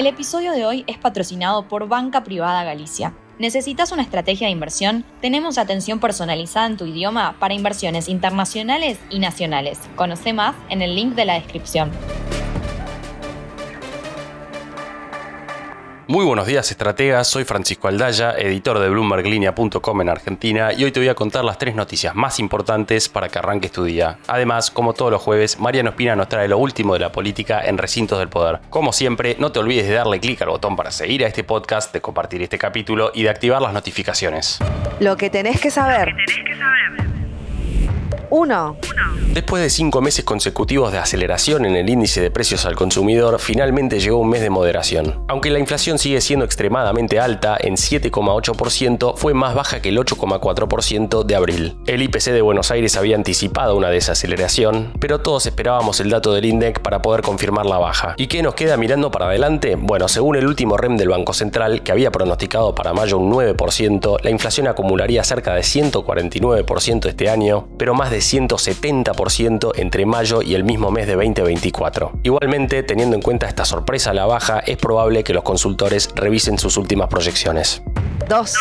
El episodio de hoy es patrocinado por Banca Privada Galicia. ¿Necesitas una estrategia de inversión? Tenemos atención personalizada en tu idioma para inversiones internacionales y nacionales. Conoce más en el link de la descripción. Muy buenos días, estrategas. Soy Francisco Aldaya, editor de BloombergLinea.com en Argentina, y hoy te voy a contar las tres noticias más importantes para que arranques tu día. Además, como todos los jueves, Mariano Espina nos trae lo último de la política en Recintos del Poder. Como siempre, no te olvides de darle clic al botón para seguir a este podcast, de compartir este capítulo y de activar las notificaciones. Lo que tenés que saber. 1. Después de cinco meses consecutivos de aceleración en el índice de precios al consumidor, finalmente llegó un mes de moderación. Aunque la inflación sigue siendo extremadamente alta, en 7,8%, fue más baja que el 8,4% de abril. El IPC de Buenos Aires había anticipado una desaceleración, pero todos esperábamos el dato del INDEC para poder confirmar la baja. ¿Y qué nos queda mirando para adelante? Bueno, según el último REM del Banco Central, que había pronosticado para mayo un 9%, la inflación acumularía cerca de 149% este año, pero más de 170% entre mayo y el mismo mes de 2024. Igualmente, teniendo en cuenta esta sorpresa a la baja, es probable que los consultores revisen sus últimas proyecciones. 2.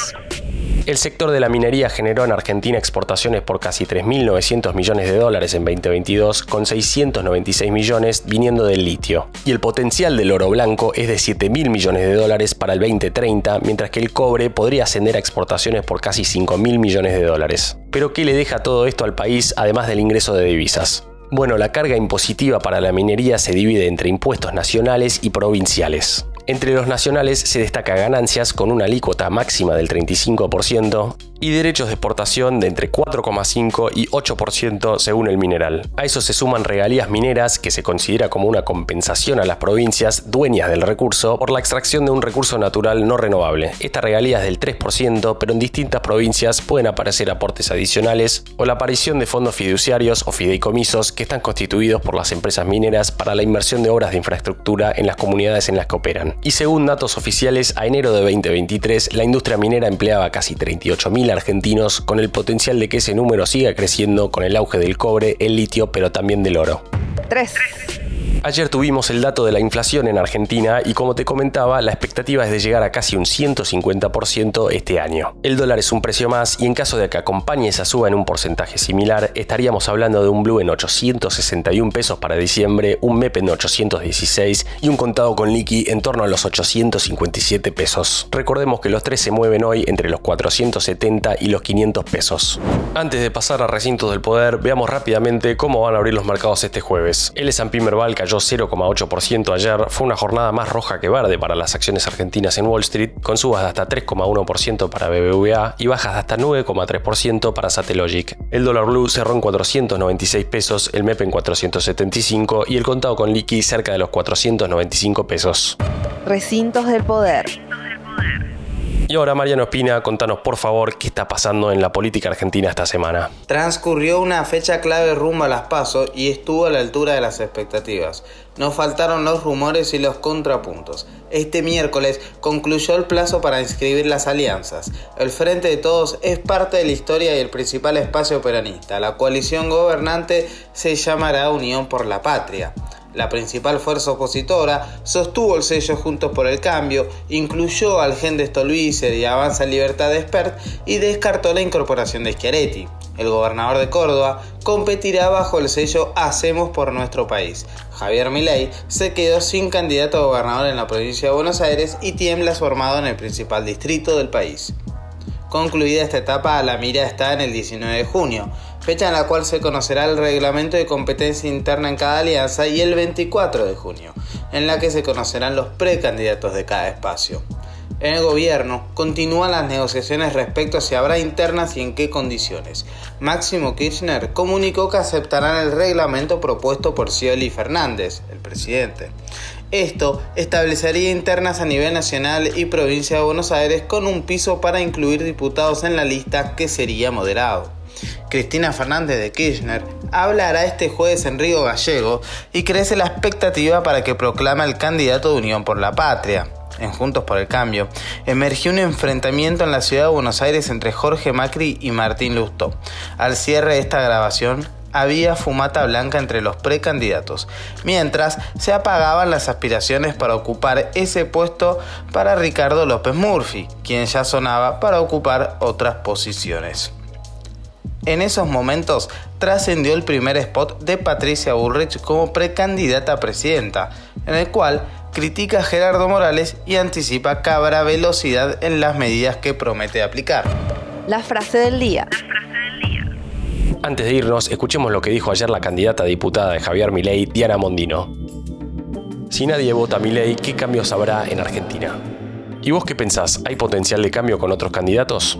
El sector de la minería generó en Argentina exportaciones por casi 3.900 millones de dólares en 2022, con 696 millones viniendo del litio. Y el potencial del oro blanco es de 7.000 millones de dólares para el 2030, mientras que el cobre podría ascender a exportaciones por casi 5.000 millones de dólares. Pero ¿qué le deja todo esto al país además del ingreso de divisas? Bueno, la carga impositiva para la minería se divide entre impuestos nacionales y provinciales. Entre los nacionales se destaca ganancias con una alícuota máxima del 35% y derechos de exportación de entre 4,5 y 8% según el mineral. A eso se suman regalías mineras que se considera como una compensación a las provincias dueñas del recurso por la extracción de un recurso natural no renovable. Esta regalía es del 3%, pero en distintas provincias pueden aparecer aportes adicionales o la aparición de fondos fiduciarios o fideicomisos que están constituidos por las empresas mineras para la inversión de obras de infraestructura en las comunidades en las que operan. Y según datos oficiales, a enero de 2023 la industria minera empleaba casi 38.000 argentinos con el potencial de que ese número siga creciendo con el auge del cobre, el litio, pero también del oro. 3. Ayer tuvimos el dato de la inflación en Argentina y como te comentaba, la expectativa es de llegar a casi un 150% este año. El dólar es un precio más y en caso de que acompañe esa suba en un porcentaje similar, estaríamos hablando de un blue en 861 pesos para diciembre, un MEP en 816 y un contado con liqui en torno a los 857 pesos. Recordemos que los tres se mueven hoy entre los 470 y los 500 pesos. Antes de pasar a recintos del poder, veamos rápidamente cómo van a abrir los mercados este jueves. El S&P Merval cayó 0,8% ayer, fue una jornada más roja que verde para las acciones argentinas en Wall Street, con subas de hasta 3,1% para BBVA y bajas de hasta 9,3% para Satellogic. El dólar blue cerró en 496 pesos, el MEP en 475 y el contado con liqui cerca de los 495 pesos. Recintos del poder. Y ahora Mariano Espina, contanos por favor qué está pasando en la política argentina esta semana. Transcurrió una fecha clave rumbo a las pasos y estuvo a la altura de las expectativas. No faltaron los rumores y los contrapuntos. Este miércoles concluyó el plazo para inscribir las alianzas. El Frente de Todos es parte de la historia y el principal espacio peronista. La coalición gobernante se llamará Unión por la Patria. La principal fuerza opositora sostuvo el sello Juntos por el Cambio, incluyó al Gen de Stolbizer y Avanza Libertad de Expert y descartó la incorporación de Schiaretti. El gobernador de Córdoba competirá bajo el sello Hacemos por nuestro país. Javier Milei se quedó sin candidato a gobernador en la provincia de Buenos Aires y tiembla formado en el principal distrito del país. Concluida esta etapa, la mira está en el 19 de junio, fecha en la cual se conocerá el reglamento de competencia interna en cada alianza, y el 24 de junio, en la que se conocerán los precandidatos de cada espacio. En el gobierno continúan las negociaciones respecto a si habrá internas y en qué condiciones. Máximo Kirchner comunicó que aceptarán el reglamento propuesto por Scioli Fernández, el presidente. Esto establecería internas a nivel nacional y provincia de Buenos Aires con un piso para incluir diputados en la lista que sería moderado. Cristina Fernández de Kirchner hablará este jueves en Río Gallego y crece la expectativa para que proclame el candidato de Unión por la Patria. En Juntos por el Cambio, emergió un enfrentamiento en la ciudad de Buenos Aires entre Jorge Macri y Martín Lustó. Al cierre de esta grabación, había fumata blanca entre los precandidatos, mientras se apagaban las aspiraciones para ocupar ese puesto para Ricardo López Murphy, quien ya sonaba para ocupar otras posiciones. En esos momentos trascendió el primer spot de Patricia Bullrich como precandidata a presidenta, en el cual critica a Gerardo Morales y anticipa que habrá velocidad en las medidas que promete aplicar. La frase del día. Antes de irnos, escuchemos lo que dijo ayer la candidata a diputada de Javier Milei, Diana Mondino. Si nadie vota a Milei, ¿qué cambios habrá en Argentina? ¿Y vos qué pensás? ¿Hay potencial de cambio con otros candidatos?